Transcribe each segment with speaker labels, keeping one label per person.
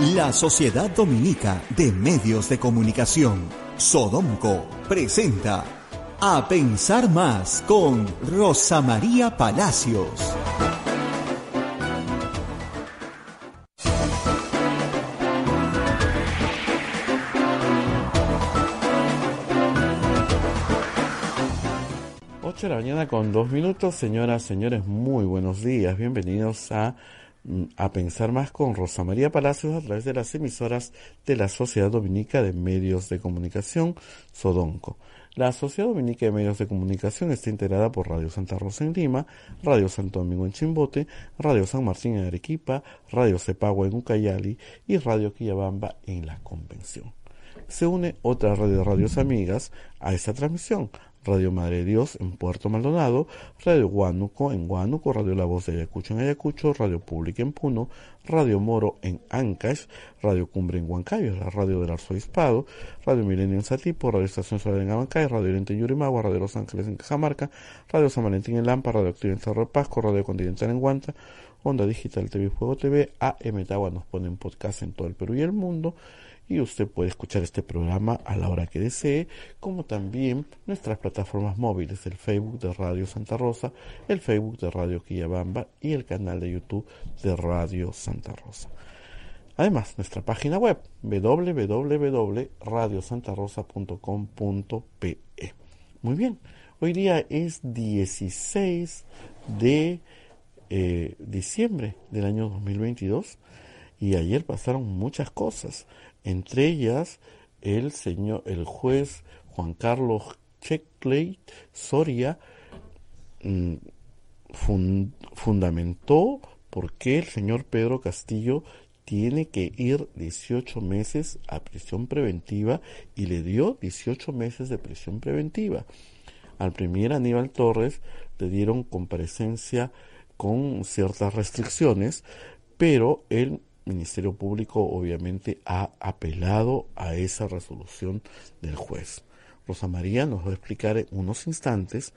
Speaker 1: La Sociedad Dominica de Medios de Comunicación, Sodomco, presenta A Pensar Más con Rosa María Palacios.
Speaker 2: Ocho de la mañana con dos minutos, señoras, señores, muy buenos días, bienvenidos a a pensar más con Rosa María Palacios a través de las emisoras de la Sociedad Dominica de Medios de Comunicación, Sodonco. La Sociedad Dominica de Medios de Comunicación está integrada por Radio Santa Rosa en Lima, Radio Santo Domingo en Chimbote, Radio San Martín en Arequipa, Radio Cepagua en Ucayali y Radio Quillabamba en la Convención. Se une otra red de radios amigas a esta transmisión, Radio Madre de Dios en Puerto Maldonado, Radio Huánuco en Huánuco, Radio La Voz de Ayacucho en Ayacucho, Radio Pública en Puno, Radio Moro en Ancash, Radio Cumbre en Huancayo, la radio del Arzobispado, Radio Milenio en Satipo, Radio Estación Solar en Abancay, Radio Oriente en Yurimagua, Radio Los Ángeles en Cajamarca, Radio San Valentín en Lampa, Radio Activa en Cerro de Pasco, Radio Continental en Guanta, Onda Digital TV Fuego TV, AM Tagua nos pone en podcast en todo el Perú y el mundo, y usted puede escuchar este programa a la hora que desee, como también nuestras plataformas móviles, el Facebook de Radio Santa Rosa, el Facebook de Radio Quillabamba y el canal de YouTube de Radio Santa Rosa. Además, nuestra página web www.radiosantarosa.com.pe. Muy bien, hoy día es 16 de eh, diciembre del año 2022 y ayer pasaron muchas cosas. Entre ellas, el señor, el juez Juan Carlos Checkley Soria mm, fundamentó por qué el señor Pedro Castillo tiene que ir 18 meses a prisión preventiva y le dio 18 meses de prisión preventiva. Al premier Aníbal Torres le dieron comparecencia con ciertas restricciones, pero él Ministerio Público obviamente ha apelado a esa resolución del juez. Rosa María nos va a explicar en unos instantes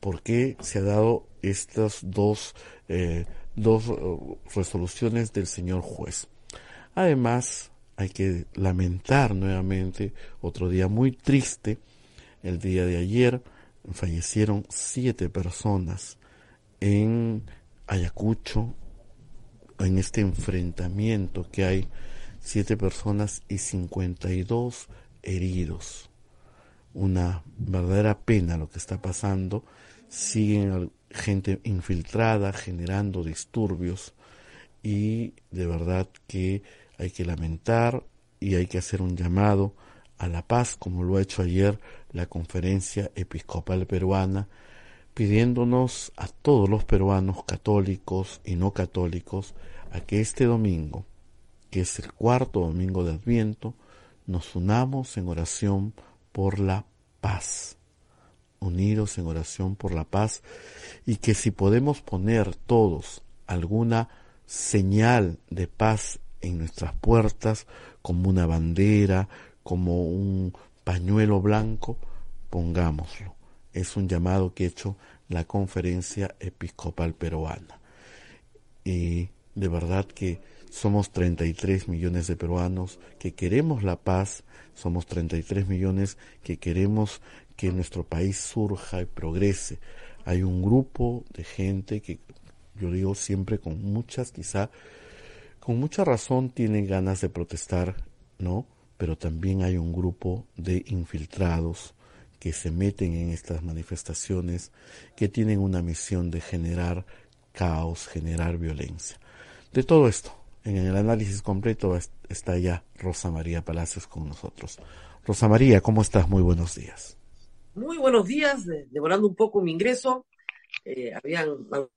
Speaker 2: por qué se ha dado estas dos, eh, dos uh, resoluciones del señor juez. Además, hay que lamentar nuevamente otro día muy triste. El día de ayer fallecieron siete personas en Ayacucho, en este enfrentamiento que hay siete personas y 52 heridos. Una verdadera pena lo que está pasando. Siguen gente infiltrada generando disturbios y de verdad que hay que lamentar y hay que hacer un llamado a la paz como lo ha hecho ayer la conferencia episcopal peruana pidiéndonos a todos los peruanos católicos y no católicos a que este domingo, que es el cuarto domingo de Adviento, nos unamos en oración por la paz, unidos en oración por la paz, y que si podemos poner todos alguna señal de paz en nuestras puertas, como una bandera, como un pañuelo blanco, pongámoslo es un llamado que ha hecho la conferencia episcopal peruana. Y de verdad que somos 33 millones de peruanos que queremos la paz, somos 33 millones que queremos que nuestro país surja y progrese. Hay un grupo de gente que yo digo siempre con muchas, quizá con mucha razón tienen ganas de protestar, ¿no? Pero también hay un grupo de infiltrados, que se meten en estas manifestaciones que tienen una misión de generar caos, generar violencia. De todo esto, en el análisis completo está ya Rosa María Palacios con nosotros. Rosa María, ¿cómo estás? Muy buenos días.
Speaker 3: Muy buenos días, devorando un poco mi ingreso. Eh, habían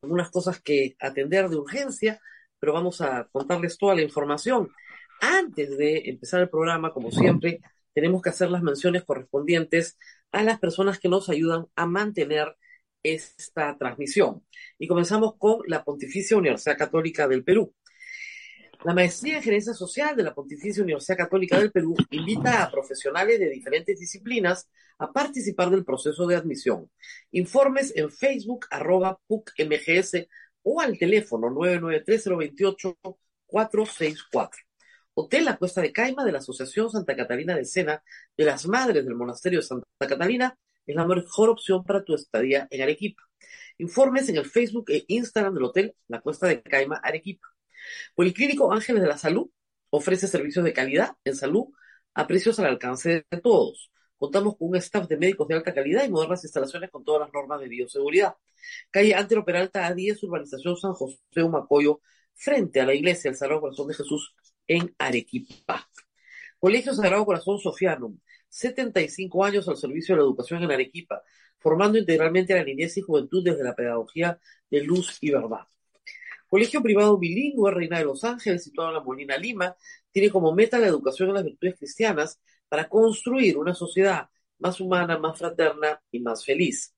Speaker 3: algunas cosas que atender de urgencia, pero vamos a contarles toda la información. Antes de empezar el programa, como siempre, tenemos que hacer las menciones correspondientes a las personas que nos ayudan a mantener esta transmisión. Y comenzamos con la Pontificia Universidad Católica del Perú. La Maestría en Gerencia Social de la Pontificia Universidad Católica del Perú invita a profesionales de diferentes disciplinas a participar del proceso de admisión. Informes en Facebook, arroba PUCMGS o al teléfono 993 464 Hotel La Cuesta de Caima de la Asociación Santa Catalina de Sena de las Madres del Monasterio de Santa Catalina es la mejor opción para tu estadía en Arequipa. Informes en el Facebook e Instagram del Hotel La Cuesta de Caima, Arequipa. Policlínico Ángeles de la Salud ofrece servicios de calidad en salud a precios al alcance de todos. Contamos con un staff de médicos de alta calidad y modernas instalaciones con todas las normas de bioseguridad. Calle Antero Peralta A10, Urbanización San José Humacoyo, frente a la iglesia El Sagrado Corazón de Jesús en Arequipa. Colegio Sagrado Corazón Sofiano, 75 años al servicio de la educación en Arequipa, formando integralmente a la niñez y juventud desde la pedagogía de luz y verdad. Colegio privado bilingüe Reina de los Ángeles, situado en la Molina, Lima, tiene como meta la educación en las virtudes cristianas para construir una sociedad más humana, más fraterna y más feliz.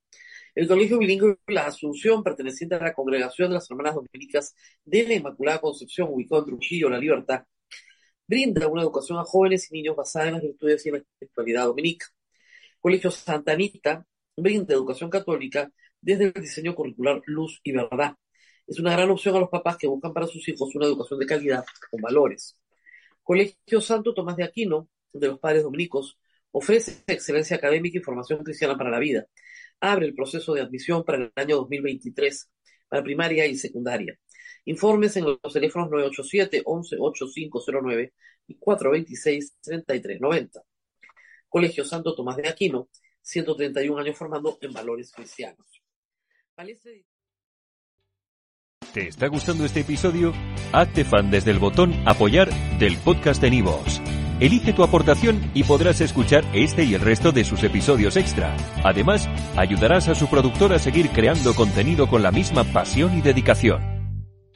Speaker 3: El Colegio Bilingüe La Asunción, perteneciente a la Congregación de las Hermanas Dominicas de la Inmaculada Concepción, ubicado en Trujillo, La Libertad, brinda una educación a jóvenes y niños basada en las virtudes y en la espiritualidad dominica. Colegio Santa Anita brinda educación católica desde el diseño curricular Luz y Verdad. Es una gran opción a los papás que buscan para sus hijos una educación de calidad con valores. Colegio Santo Tomás de Aquino, de los Padres Dominicos, ofrece excelencia académica y formación cristiana para la vida. Abre el proceso de admisión para el año 2023 para primaria y secundaria. Informes en los teléfonos 987-11-8509 y 426-3390. Colegio Santo Tomás de Aquino, 131 años formando en valores cristianos.
Speaker 4: ¿Te está gustando este episodio? Hazte fan desde el botón Apoyar del podcast de Nivos. Elige tu aportación y podrás escuchar este y el resto de sus episodios extra. Además, ayudarás a su productor a seguir creando contenido con la misma pasión y dedicación.